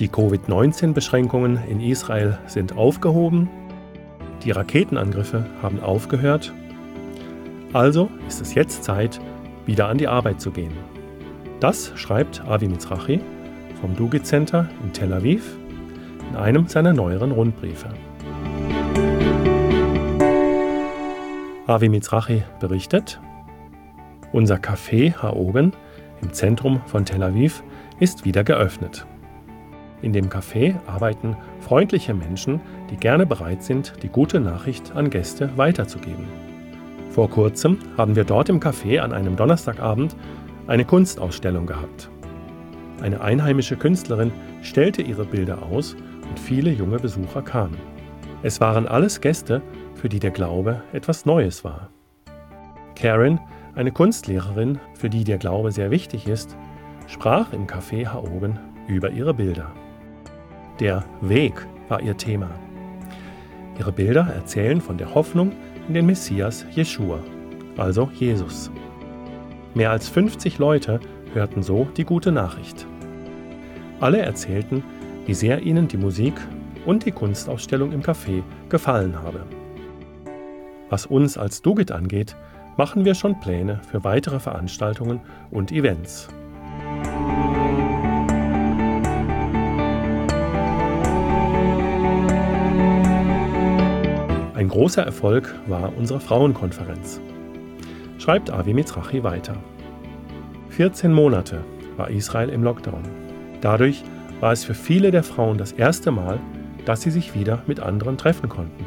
Die Covid-19-Beschränkungen in Israel sind aufgehoben. Die Raketenangriffe haben aufgehört. Also ist es jetzt Zeit, wieder an die Arbeit zu gehen. Das schreibt Avi Mizrachi vom Dugit Center in Tel Aviv in einem seiner neueren Rundbriefe. Avi Mizrachi berichtet, unser Café Haogen im Zentrum von Tel Aviv ist wieder geöffnet. In dem Café arbeiten freundliche Menschen, die gerne bereit sind, die gute Nachricht an Gäste weiterzugeben. Vor kurzem haben wir dort im Café an einem Donnerstagabend eine Kunstausstellung gehabt. Eine einheimische Künstlerin stellte ihre Bilder aus und viele junge Besucher kamen. Es waren alles Gäste, für die der Glaube etwas Neues war. Karen, eine Kunstlehrerin, für die der Glaube sehr wichtig ist, sprach im Café Haogen über ihre Bilder. Der Weg war ihr Thema. Ihre Bilder erzählen von der Hoffnung in den Messias Jeschua, also Jesus. Mehr als 50 Leute hörten so die gute Nachricht. Alle erzählten, wie sehr ihnen die Musik und die Kunstausstellung im Café gefallen habe. Was uns als Dugit angeht, machen wir schon Pläne für weitere Veranstaltungen und Events. Ein großer Erfolg war unsere Frauenkonferenz. Schreibt Avi Mizrachi weiter. 14 Monate war Israel im Lockdown. Dadurch war es für viele der Frauen das erste Mal, dass sie sich wieder mit anderen treffen konnten.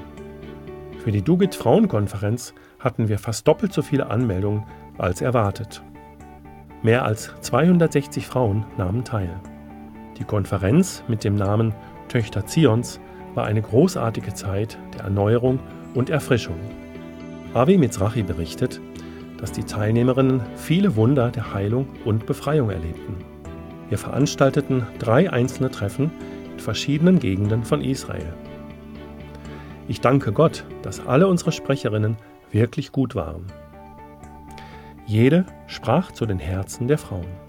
Für die Dugit Frauenkonferenz hatten wir fast doppelt so viele Anmeldungen als erwartet. Mehr als 260 Frauen nahmen teil. Die Konferenz mit dem Namen Töchter Zions war eine großartige Zeit der Erneuerung und Erfrischung. Avi Mizrachi berichtet, dass die Teilnehmerinnen viele Wunder der Heilung und Befreiung erlebten. Wir veranstalteten drei einzelne Treffen in verschiedenen Gegenden von Israel. Ich danke Gott, dass alle unsere Sprecherinnen wirklich gut waren. Jede sprach zu den Herzen der Frauen.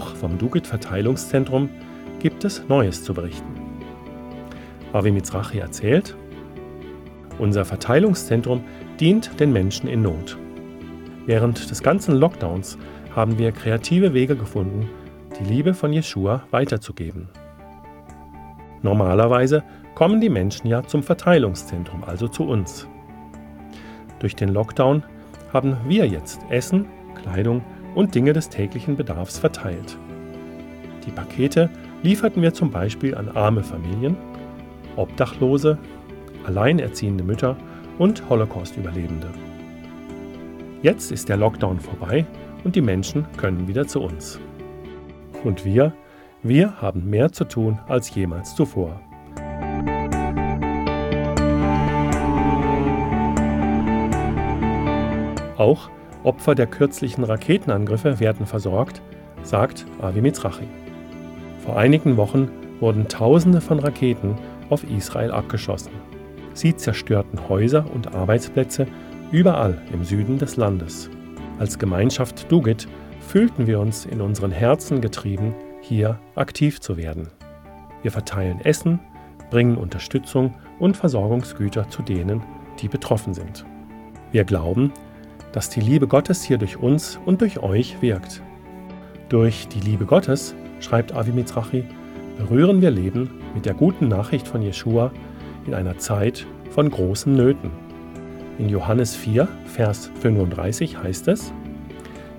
Auch vom Dugit-Verteilungszentrum gibt es Neues zu berichten. Avi Mizrachi erzählt, unser Verteilungszentrum dient den Menschen in Not. Während des ganzen Lockdowns haben wir kreative Wege gefunden, die Liebe von Jeschua weiterzugeben. Normalerweise kommen die Menschen ja zum Verteilungszentrum, also zu uns. Durch den Lockdown haben wir jetzt Essen, Kleidung und Dinge des täglichen Bedarfs verteilt. Die Pakete lieferten wir zum Beispiel an arme Familien, Obdachlose, alleinerziehende Mütter und Holocaust-Überlebende. Jetzt ist der Lockdown vorbei und die Menschen können wieder zu uns. Und wir, wir haben mehr zu tun als jemals zuvor. Auch Opfer der kürzlichen Raketenangriffe werden versorgt, sagt Avi Mizrachi. Vor einigen Wochen wurden Tausende von Raketen auf Israel abgeschossen. Sie zerstörten Häuser und Arbeitsplätze überall im Süden des Landes. Als Gemeinschaft Dugit fühlten wir uns in unseren Herzen getrieben, hier aktiv zu werden. Wir verteilen Essen, bringen Unterstützung und Versorgungsgüter zu denen, die betroffen sind. Wir glauben, dass die Liebe Gottes hier durch uns und durch euch wirkt. Durch die Liebe Gottes, schreibt Avi Mizrachi, berühren wir Leben mit der guten Nachricht von Jeschua in einer Zeit von großen Nöten. In Johannes 4, Vers 35 heißt es,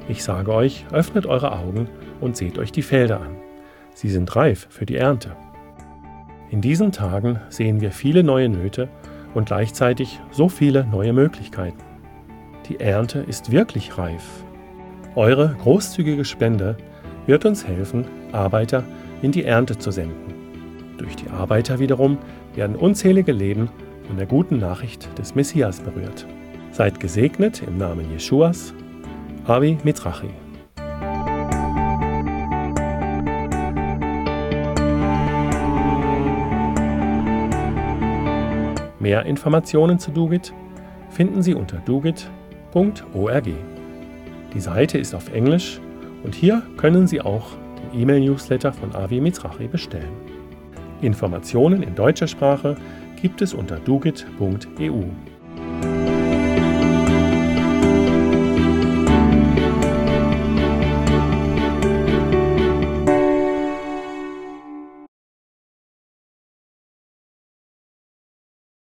Ich sage euch, öffnet eure Augen und seht euch die Felder an. Sie sind reif für die Ernte. In diesen Tagen sehen wir viele neue Nöte und gleichzeitig so viele neue Möglichkeiten. Die Ernte ist wirklich reif. Eure großzügige Spende wird uns helfen, Arbeiter in die Ernte zu senden. Durch die Arbeiter wiederum werden unzählige Leben von der guten Nachricht des Messias berührt. Seid gesegnet im Namen Jeschuas. Avi Mitrachi. Mehr Informationen zu Dugit finden Sie unter dugit.de Die Seite ist auf Englisch und hier können Sie auch den E-Mail-Newsletter von Avi Mizrachi bestellen. Informationen in deutscher Sprache gibt es unter dugit.eu.